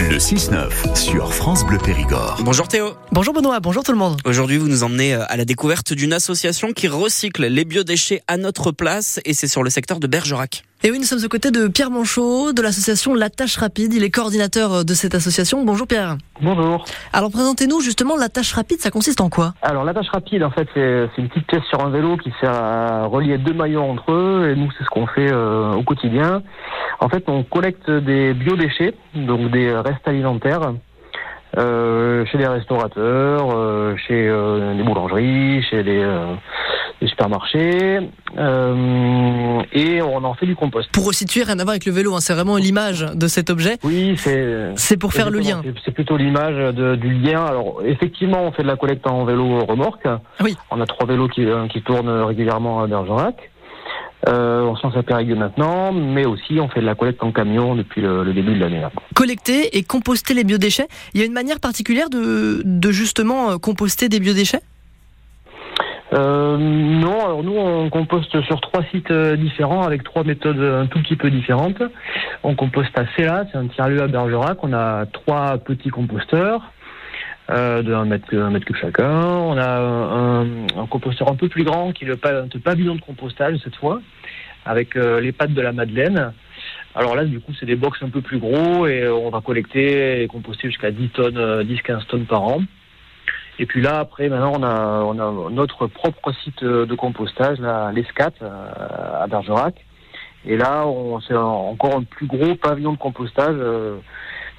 Le 6-9 sur France Bleu Périgord. Bonjour Théo. Bonjour Benoît, bonjour tout le monde. Aujourd'hui, vous nous emmenez euh, à la découverte d'une association qui recycle les biodéchets à notre place et c'est sur le secteur de Bergerac. Et oui, nous sommes aux côtés de Pierre Manchot de l'association La Tâche Rapide. Il est coordinateur de cette association. Bonjour Pierre. Bonjour. Alors présentez-nous justement La Tâche Rapide, ça consiste en quoi? Alors la tâche rapide, en fait, c'est une petite pièce sur un vélo qui sert à relier deux maillons entre eux. Et nous, c'est ce qu'on fait euh, au quotidien. En fait, on collecte des biodéchets, donc des restes alimentaires, euh, chez les restaurateurs, euh, chez les boulangeries, chez les, les supermarchés, euh, et on en fait du compost. Pour resituer, rien à voir avec le vélo, hein, c'est vraiment l'image de cet objet. Oui, c'est C'est pour faire le lien. C'est- plutôt l'image du lien. Alors, effectivement, on fait de la collecte en vélo remorque. Oui. On a trois vélos qui, euh, qui tournent régulièrement à Bergerac. Euh, on se lance à Périgueux maintenant, mais aussi on fait de la collecte en camion depuis le, le début de l'année. Collecter et composter les biodéchets. Il y a une manière particulière de, de justement euh, composter des biodéchets? Euh, non, alors nous on composte sur trois sites euh, différents avec trois méthodes un tout petit peu différentes. On composte à Céla, c'est un tiers-lieu à Bergerac. On a trois petits composteurs euh, de 1 mètre, mètre cube chacun. On a un, un composteur un peu plus grand qui est le pavillon de compostage cette fois, avec euh, les pattes de la Madeleine. Alors là, du coup, c'est des box un peu plus gros et euh, on va collecter et composter jusqu'à 10 tonnes, euh, 10-15 tonnes par an. Et puis là, après, maintenant, on a, on a notre propre site de compostage, là, l'ESCAT, euh, à Bergerac. Et là, on, c'est encore un plus gros pavillon de compostage. euh,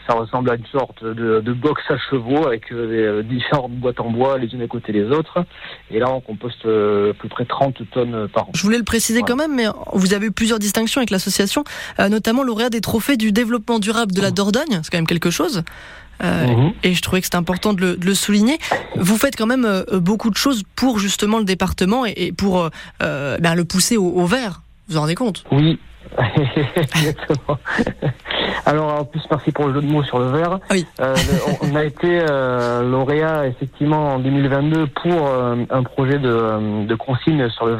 ça ressemble à une sorte de, de box à chevaux avec euh, des, différentes boîtes en bois les unes à côté des autres. Et là, on composte à peu près 30 tonnes par an. Je voulais le préciser quand même, mais vous avez eu plusieurs distinctions avec l'association, notamment lauréat des trophées du développement durable de la Dordogne. C'est quand même quelque chose. Euh, Mhm. Et je trouvais que c'était important de le, de le souligner. Vous faites quand même euh, beaucoup de choses pour justement le département et, et pour euh, ben, le pousser au, au vert. Vous vous en rendez compte? Oui, exactement. Alors, en plus, merci pour le jeu de mots sur le verre. Oui. On a été lauréat, effectivement, en 2022 pour un projet de, de consigne sur le.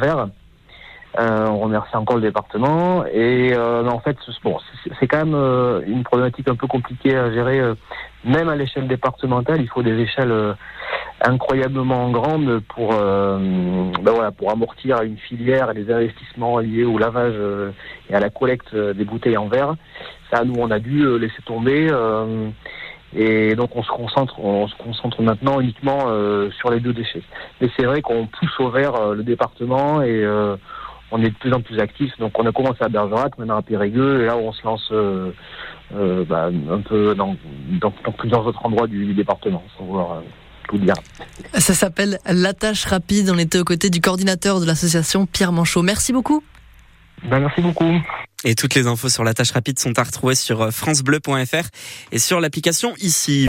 Euh, on remercie encore le département. Et euh, en fait, c'est- bon, c'est- c'est quand même euh, une problématique un peu compliquée à gérer, même à l'échelle départementale. Il faut des échelles euh, incroyablement grandes pour, euh, ben voilà, pour amortir une filière et les investissements liés au lavage euh, et à la collecte des bouteilles en verre. Ça, nous, on a dû laisser tomber. et donc, on se concentre, on se concentre maintenant uniquement euh, sur les deux déchets. Mais c'est vrai qu'on pousse au vert euh, le département et euh, on est de plus en plus actifs. Donc, on a commencé à Bergerac, maintenant à Périgueux, et là, on se lance euh, euh, bah, un peu dans, dans, dans plusieurs autres endroits du, du département, sans vouloir euh, tout dire. Ça s'appelle La Tâche Rapide. On était aux côtés du coordinateur de l'association Pierre Manchot. Merci beaucoup. Ben, merci beaucoup. Et toutes les infos sur la tâche rapide sont à retrouver sur francebleu.fr et sur l'application ici.